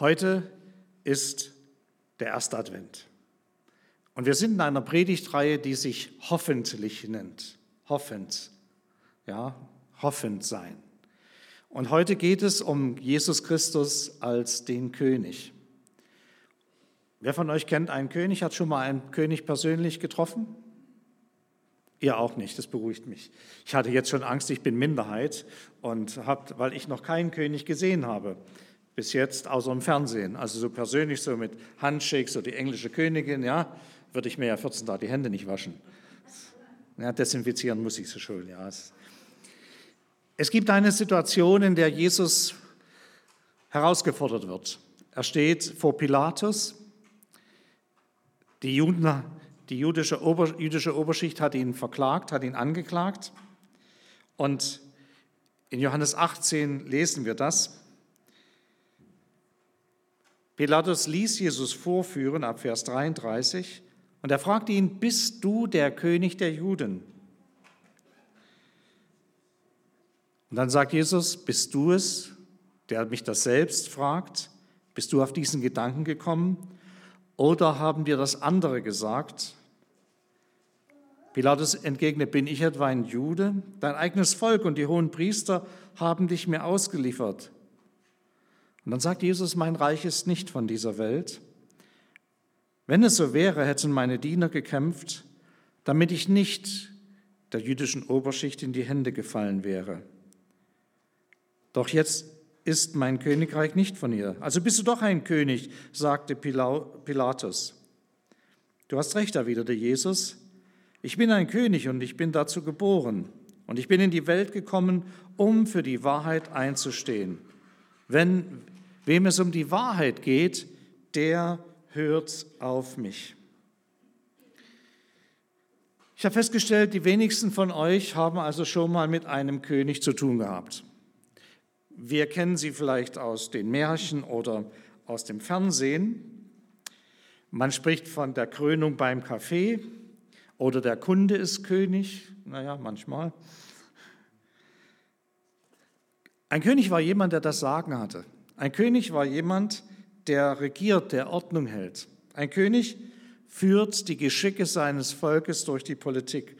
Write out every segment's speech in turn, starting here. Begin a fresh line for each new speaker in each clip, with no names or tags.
Heute ist der erste Advent. Und wir sind in einer Predigtreihe, die sich hoffentlich nennt. Hoffend. Ja, hoffend sein. Und heute geht es um Jesus Christus als den König. Wer von euch kennt einen König? Hat schon mal einen König persönlich getroffen? Ihr auch nicht, das beruhigt mich. Ich hatte jetzt schon Angst, ich bin Minderheit und hab, weil ich noch keinen König gesehen habe bis jetzt, außer im Fernsehen. Also so persönlich, so mit Handshakes, so die englische Königin, ja, würde ich mir ja 14 Tage die Hände nicht waschen. Ja, desinfizieren muss ich sie schon, ja. Es gibt eine Situation, in der Jesus herausgefordert wird. Er steht vor Pilatus. Die Juden die jüdische, Ober, jüdische Oberschicht hat ihn verklagt, hat ihn angeklagt. Und in Johannes 18 lesen wir das. Pilatus ließ Jesus vorführen ab Vers 33 und er fragte ihn, bist du der König der Juden? Und dann sagt Jesus, bist du es, der mich das selbst fragt? Bist du auf diesen Gedanken gekommen? Oder haben dir das andere gesagt? Pilatus entgegnet, bin ich etwa ein Jude? Dein eigenes Volk und die hohen Priester haben dich mir ausgeliefert. Und dann sagt Jesus, mein Reich ist nicht von dieser Welt. Wenn es so wäre, hätten meine Diener gekämpft, damit ich nicht der jüdischen Oberschicht in die Hände gefallen wäre. Doch jetzt ist mein Königreich nicht von ihr. Also bist du doch ein König, sagte Pilatus. Du hast recht, erwiderte Jesus. Ich bin ein König und ich bin dazu geboren. Und ich bin in die Welt gekommen, um für die Wahrheit einzustehen. Wenn, wem es um die Wahrheit geht, der hört auf mich. Ich habe festgestellt, die wenigsten von euch haben also schon mal mit einem König zu tun gehabt. Wir kennen sie vielleicht aus den Märchen oder aus dem Fernsehen. Man spricht von der Krönung beim Kaffee, oder der Kunde ist König, naja, manchmal. Ein König war jemand, der das Sagen hatte. Ein König war jemand, der regiert, der Ordnung hält. Ein König führt die Geschicke seines Volkes durch die Politik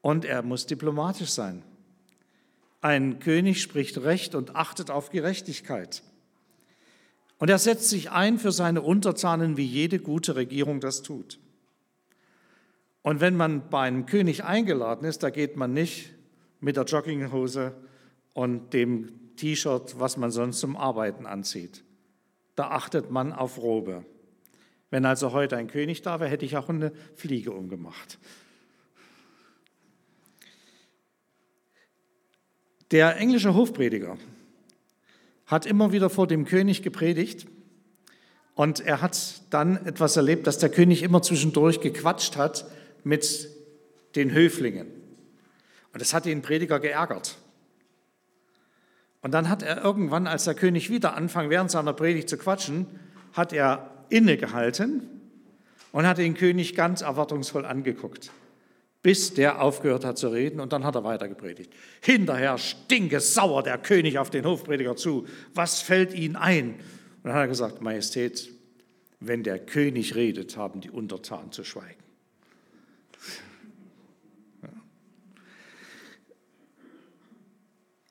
und er muss diplomatisch sein. Ein König spricht Recht und achtet auf Gerechtigkeit. Und er setzt sich ein für seine Untertanen, wie jede gute Regierung das tut. Und wenn man bei einem König eingeladen ist, da geht man nicht mit der Jogginghose und dem T-Shirt, was man sonst zum Arbeiten anzieht. Da achtet man auf Robe. Wenn also heute ein König da wäre, hätte ich auch eine Fliege umgemacht. Der englische Hofprediger hat immer wieder vor dem König gepredigt und er hat dann etwas erlebt, dass der König immer zwischendurch gequatscht hat mit den Höflingen. Und das hat den Prediger geärgert. Und dann hat er irgendwann, als der König wieder anfing, während seiner Predigt zu quatschen, hat er innegehalten und hat den König ganz erwartungsvoll angeguckt, bis der aufgehört hat zu reden und dann hat er weiter gepredigt. Hinterher stinke sauer der König auf den Hofprediger zu. Was fällt ihm ein? Und dann hat er gesagt, Majestät, wenn der König redet, haben die Untertanen zu schweigen.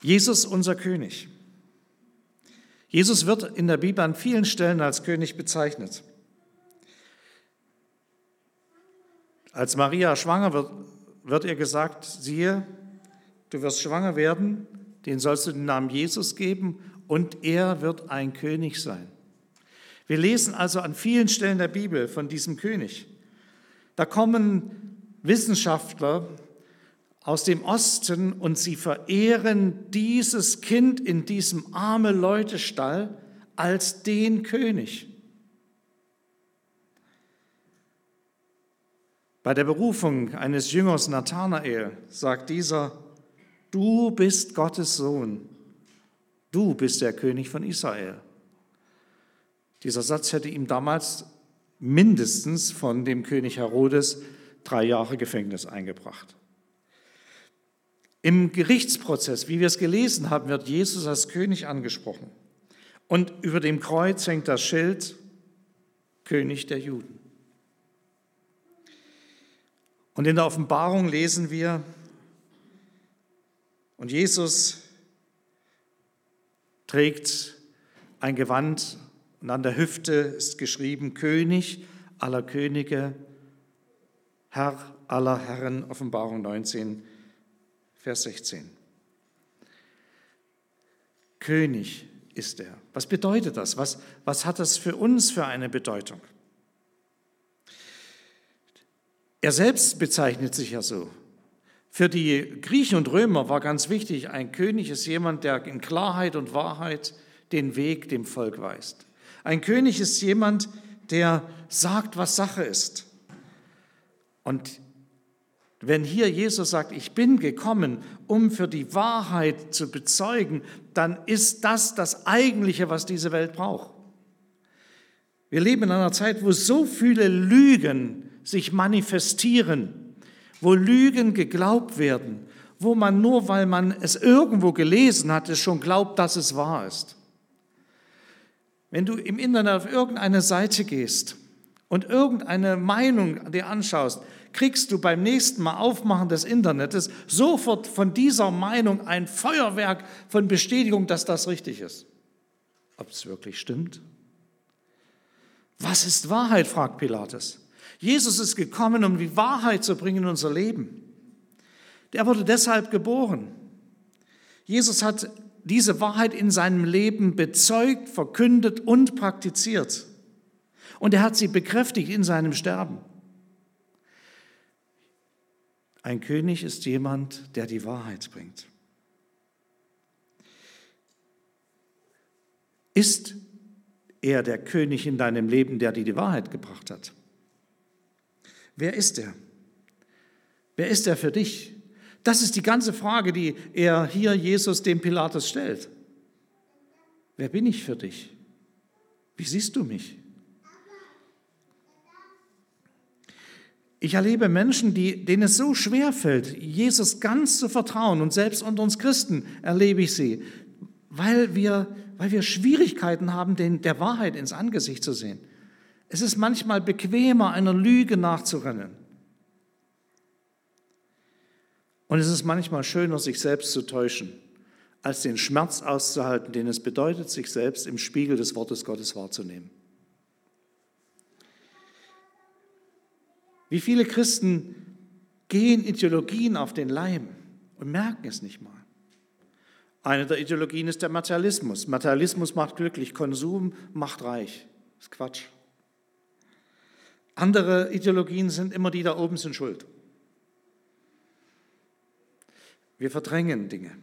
Jesus unser König. Jesus wird in der Bibel an vielen Stellen als König bezeichnet. Als Maria schwanger wird, wird ihr gesagt, siehe, du wirst schwanger werden, den sollst du den Namen Jesus geben und er wird ein König sein. Wir lesen also an vielen Stellen der Bibel von diesem König. Da kommen Wissenschaftler aus dem Osten und sie verehren dieses Kind in diesem arme Leutestall als den König. Bei der Berufung eines Jüngers Nathanael sagt dieser, du bist Gottes Sohn, du bist der König von Israel. Dieser Satz hätte ihm damals mindestens von dem König Herodes drei Jahre Gefängnis eingebracht. Im Gerichtsprozess, wie wir es gelesen haben, wird Jesus als König angesprochen. Und über dem Kreuz hängt das Schild König der Juden. Und in der Offenbarung lesen wir, und Jesus trägt ein Gewand und an der Hüfte ist geschrieben König aller Könige, Herr aller Herren, Offenbarung 19, Vers 16. König ist er. Was bedeutet das? Was, was hat das für uns für eine Bedeutung? Er selbst bezeichnet sich ja so. Für die Griechen und Römer war ganz wichtig, ein König ist jemand, der in Klarheit und Wahrheit den Weg dem Volk weist. Ein König ist jemand, der sagt, was Sache ist. Und wenn hier Jesus sagt, ich bin gekommen, um für die Wahrheit zu bezeugen, dann ist das das Eigentliche, was diese Welt braucht. Wir leben in einer Zeit, wo so viele Lügen sich manifestieren, wo Lügen geglaubt werden, wo man nur, weil man es irgendwo gelesen hat, es schon glaubt, dass es wahr ist. Wenn du im Internet auf irgendeine Seite gehst und irgendeine Meinung dir anschaust, kriegst du beim nächsten Mal Aufmachen des Internets sofort von dieser Meinung ein Feuerwerk von Bestätigung, dass das richtig ist. Ob es wirklich stimmt? Was ist Wahrheit? fragt Pilatus. Jesus ist gekommen, um die Wahrheit zu bringen in unser Leben. Der wurde deshalb geboren. Jesus hat diese Wahrheit in seinem Leben bezeugt, verkündet und praktiziert. Und er hat sie bekräftigt in seinem Sterben. Ein König ist jemand, der die Wahrheit bringt. Ist er der König in deinem Leben, der dir die Wahrheit gebracht hat? Wer ist er? Wer ist er für dich? Das ist die ganze Frage, die er hier Jesus dem Pilatus stellt. Wer bin ich für dich? Wie siehst du mich? Ich erlebe Menschen, die, denen es so schwer fällt, Jesus ganz zu vertrauen. Und selbst unter uns Christen erlebe ich sie, weil wir, weil wir Schwierigkeiten haben, den, der Wahrheit ins Angesicht zu sehen. Es ist manchmal bequemer, einer Lüge nachzurennen. Und es ist manchmal schöner, sich selbst zu täuschen, als den Schmerz auszuhalten, den es bedeutet, sich selbst im Spiegel des Wortes Gottes wahrzunehmen. Wie viele Christen gehen Ideologien auf den Leim und merken es nicht mal. Eine der Ideologien ist der Materialismus. Materialismus macht glücklich, Konsum macht reich. Das ist Quatsch. Andere Ideologien sind immer die da oben sind schuld. Wir verdrängen Dinge.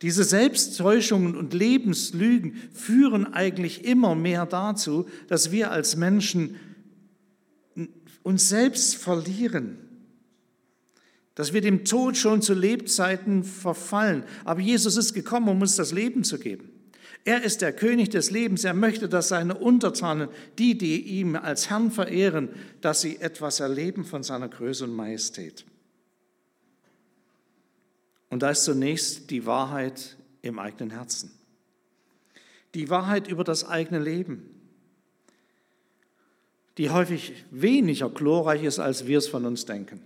Diese Selbsttäuschungen und Lebenslügen führen eigentlich immer mehr dazu, dass wir als Menschen uns selbst verlieren, dass wir dem Tod schon zu Lebzeiten verfallen. Aber Jesus ist gekommen, um uns das Leben zu geben. Er ist der König des Lebens. Er möchte, dass seine Untertanen, die, die ihm als Herrn verehren, dass sie etwas erleben von seiner Größe und Majestät. Und da ist zunächst die Wahrheit im eigenen Herzen. Die Wahrheit über das eigene Leben die häufig weniger glorreich ist, als wir es von uns denken.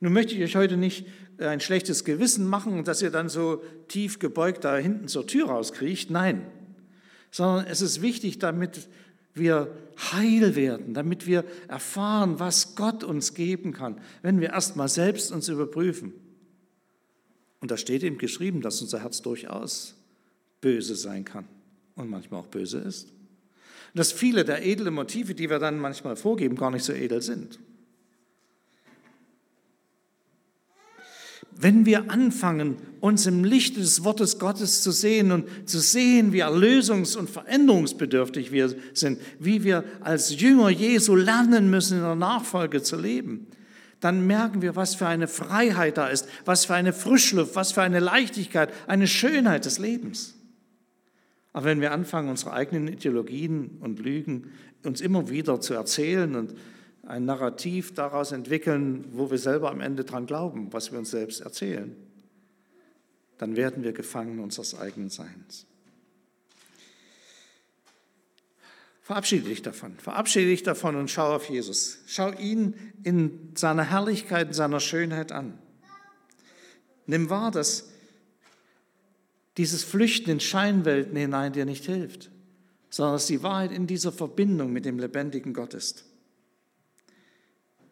Nun möchte ich euch heute nicht äh, ein schlechtes Gewissen machen dass ihr dann so tief gebeugt da hinten zur Tür rauskriecht. Nein, sondern es ist wichtig, damit wir heil werden, damit wir erfahren, was Gott uns geben kann, wenn wir erstmal selbst uns überprüfen. Und da steht eben geschrieben, dass unser Herz durchaus böse sein kann und manchmal auch böse ist dass viele der edlen Motive, die wir dann manchmal vorgeben, gar nicht so edel sind. Wenn wir anfangen, uns im Licht des Wortes Gottes zu sehen und zu sehen, wie erlösungs- und veränderungsbedürftig wir sind, wie wir als Jünger Jesu lernen müssen, in der Nachfolge zu leben, dann merken wir, was für eine Freiheit da ist, was für eine Frischluft, was für eine Leichtigkeit, eine Schönheit des Lebens. Aber wenn wir anfangen, unsere eigenen Ideologien und Lügen uns immer wieder zu erzählen und ein Narrativ daraus entwickeln, wo wir selber am Ende dran glauben, was wir uns selbst erzählen, dann werden wir gefangen unseres eigenen Seins. Verabschiede dich davon, verabschiede dich davon und schau auf Jesus. Schau ihn in seiner Herrlichkeit, in seiner Schönheit an. Nimm wahr, dass dieses Flüchten in Scheinwelten hinein dir nicht hilft, sondern dass die Wahrheit in dieser Verbindung mit dem lebendigen Gott ist.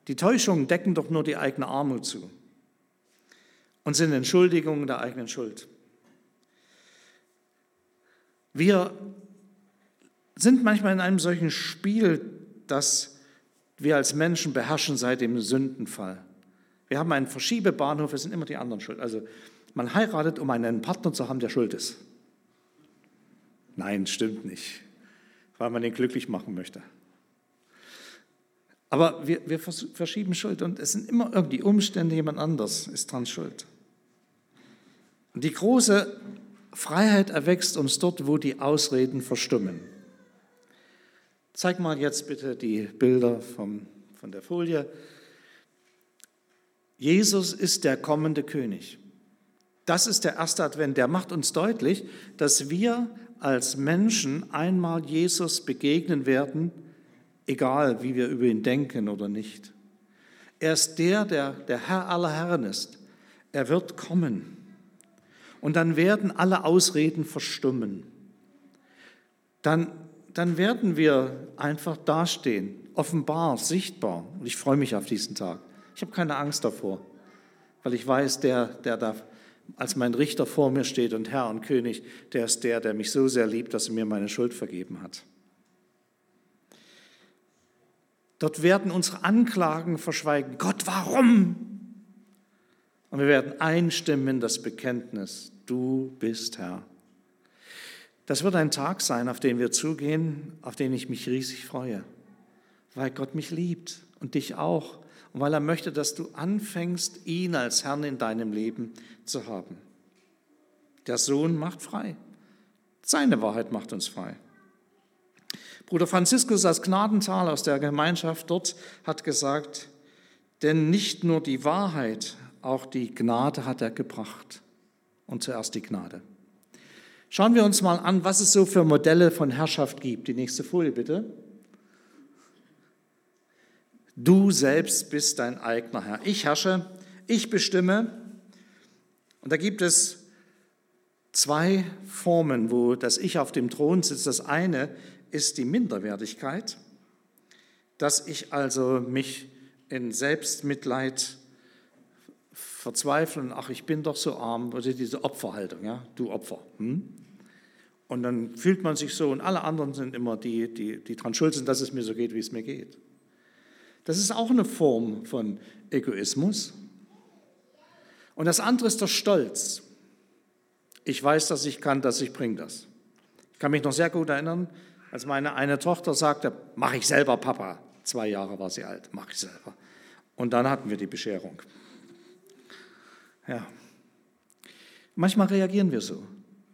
Die Täuschungen decken doch nur die eigene Armut zu und sind Entschuldigungen der eigenen Schuld. Wir sind manchmal in einem solchen Spiel, das wir als Menschen beherrschen seit dem Sündenfall. Wir haben einen Verschiebebahnhof, es sind immer die anderen schuld. Also man heiratet, um einen Partner zu haben, der schuld ist. Nein, stimmt nicht, weil man ihn glücklich machen möchte. Aber wir, wir verschieben Schuld und es sind immer irgendwie Umstände, jemand anders ist dran schuld. Und die große Freiheit erwächst uns dort, wo die Ausreden verstummen. Zeig mal jetzt bitte die Bilder vom, von der Folie. Jesus ist der kommende König. Das ist der erste Advent. Der macht uns deutlich, dass wir als Menschen einmal Jesus begegnen werden, egal wie wir über ihn denken oder nicht. Er ist der, der der Herr aller Herren ist. Er wird kommen. Und dann werden alle Ausreden verstummen. Dann, dann werden wir einfach dastehen, offenbar, sichtbar. Und ich freue mich auf diesen Tag. Ich habe keine Angst davor, weil ich weiß, der, der da als mein Richter vor mir steht und Herr und König, der ist der, der mich so sehr liebt, dass er mir meine Schuld vergeben hat. Dort werden unsere Anklagen verschweigen. Gott, warum? Und wir werden einstimmen in das Bekenntnis, du bist Herr. Das wird ein Tag sein, auf den wir zugehen, auf den ich mich riesig freue, weil Gott mich liebt und dich auch und weil er möchte, dass du anfängst, ihn als Herrn in deinem Leben zu haben. Der Sohn macht frei. Seine Wahrheit macht uns frei. Bruder Franziskus als Gnadental aus der Gemeinschaft dort hat gesagt, denn nicht nur die Wahrheit, auch die Gnade hat er gebracht. Und zuerst die Gnade. Schauen wir uns mal an, was es so für Modelle von Herrschaft gibt. Die nächste Folie bitte. Du selbst bist dein eigener Herr. Ich herrsche, ich bestimme. Und da gibt es zwei Formen, wo das Ich auf dem Thron sitzt. Das eine ist die Minderwertigkeit, dass ich also mich in Selbstmitleid verzweifeln, ach, ich bin doch so arm, also diese Opferhaltung, ja, du Opfer. Hm? Und dann fühlt man sich so und alle anderen sind immer die, die, die dran schuld sind, dass es mir so geht, wie es mir geht. Das ist auch eine Form von Egoismus. Und das andere ist der Stolz. Ich weiß, dass ich kann, dass ich bringe das. Ich kann mich noch sehr gut erinnern, als meine eine Tochter sagte, mache ich selber, Papa. Zwei Jahre war sie alt, mache ich selber. Und dann hatten wir die Bescherung. Ja. Manchmal reagieren wir so.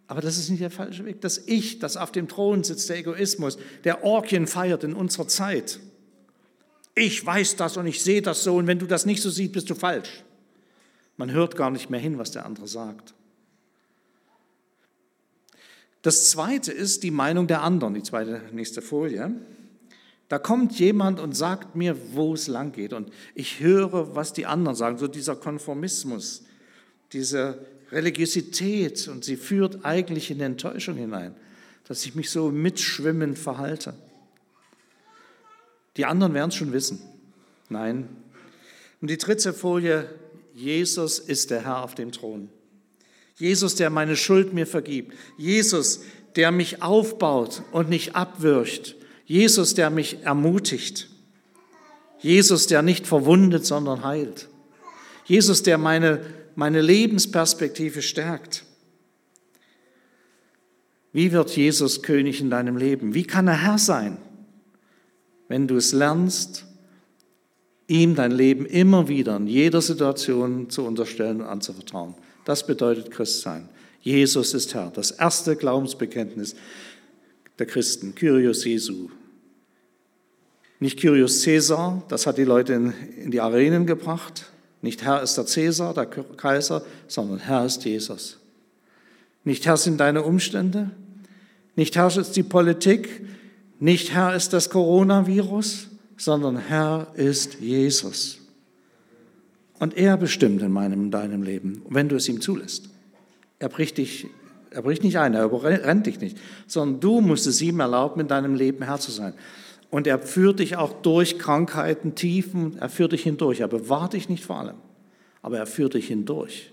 Aber das ist nicht der falsche Weg. Das Ich, das auf dem Thron sitzt, der Egoismus, der Orgien feiert in unserer Zeit, ich weiß das und ich sehe das so und wenn du das nicht so siehst, bist du falsch. Man hört gar nicht mehr hin, was der andere sagt. Das zweite ist die Meinung der anderen, die zweite nächste Folie. Da kommt jemand und sagt mir, wo es lang geht und ich höre, was die anderen sagen, so dieser Konformismus, diese Religiosität und sie führt eigentlich in Enttäuschung hinein, dass ich mich so mitschwimmend verhalte. Die anderen werden es schon wissen. Nein. Und die dritte Folie, Jesus ist der Herr auf dem Thron. Jesus, der meine Schuld mir vergibt. Jesus, der mich aufbaut und nicht abwirft. Jesus, der mich ermutigt. Jesus, der nicht verwundet, sondern heilt. Jesus, der meine, meine Lebensperspektive stärkt. Wie wird Jesus König in deinem Leben? Wie kann er Herr sein? Wenn du es lernst, ihm dein Leben immer wieder in jeder Situation zu unterstellen und anzuvertrauen. Das bedeutet Christsein. Jesus ist Herr. Das erste Glaubensbekenntnis der Christen, Kyrios Jesu. Nicht Kyrios Caesar, das hat die Leute in, in die Arenen gebracht. Nicht Herr ist der Caesar, der Kaiser, sondern Herr ist Jesus. Nicht Herr sind deine Umstände, nicht Herr ist die Politik, Nicht Herr ist das Coronavirus, sondern Herr ist Jesus. Und er bestimmt in meinem, in deinem Leben, wenn du es ihm zulässt. Er bricht dich, er bricht nicht ein, er überrennt dich nicht, sondern du musst es ihm erlauben, in deinem Leben Herr zu sein. Und er führt dich auch durch Krankheiten, Tiefen, er führt dich hindurch. Er bewahrt dich nicht vor allem, aber er führt dich hindurch.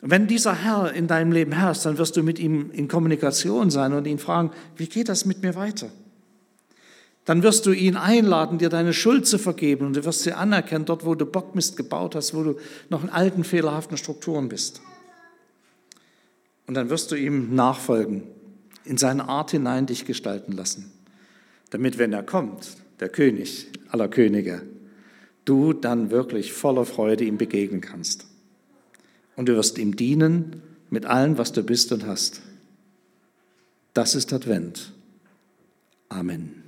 Wenn dieser Herr in deinem Leben herrscht, dann wirst du mit ihm in Kommunikation sein und ihn fragen, wie geht das mit mir weiter? Dann wirst du ihn einladen, dir deine Schuld zu vergeben und du wirst sie anerkennen, dort wo du Bockmist gebaut hast, wo du noch in alten, fehlerhaften Strukturen bist. Und dann wirst du ihm nachfolgen, in seine Art hinein dich gestalten lassen damit, wenn er kommt, der König aller Könige, du dann wirklich voller Freude ihm begegnen kannst. Und du wirst ihm dienen mit allem, was du bist und hast. Das ist Advent. Amen.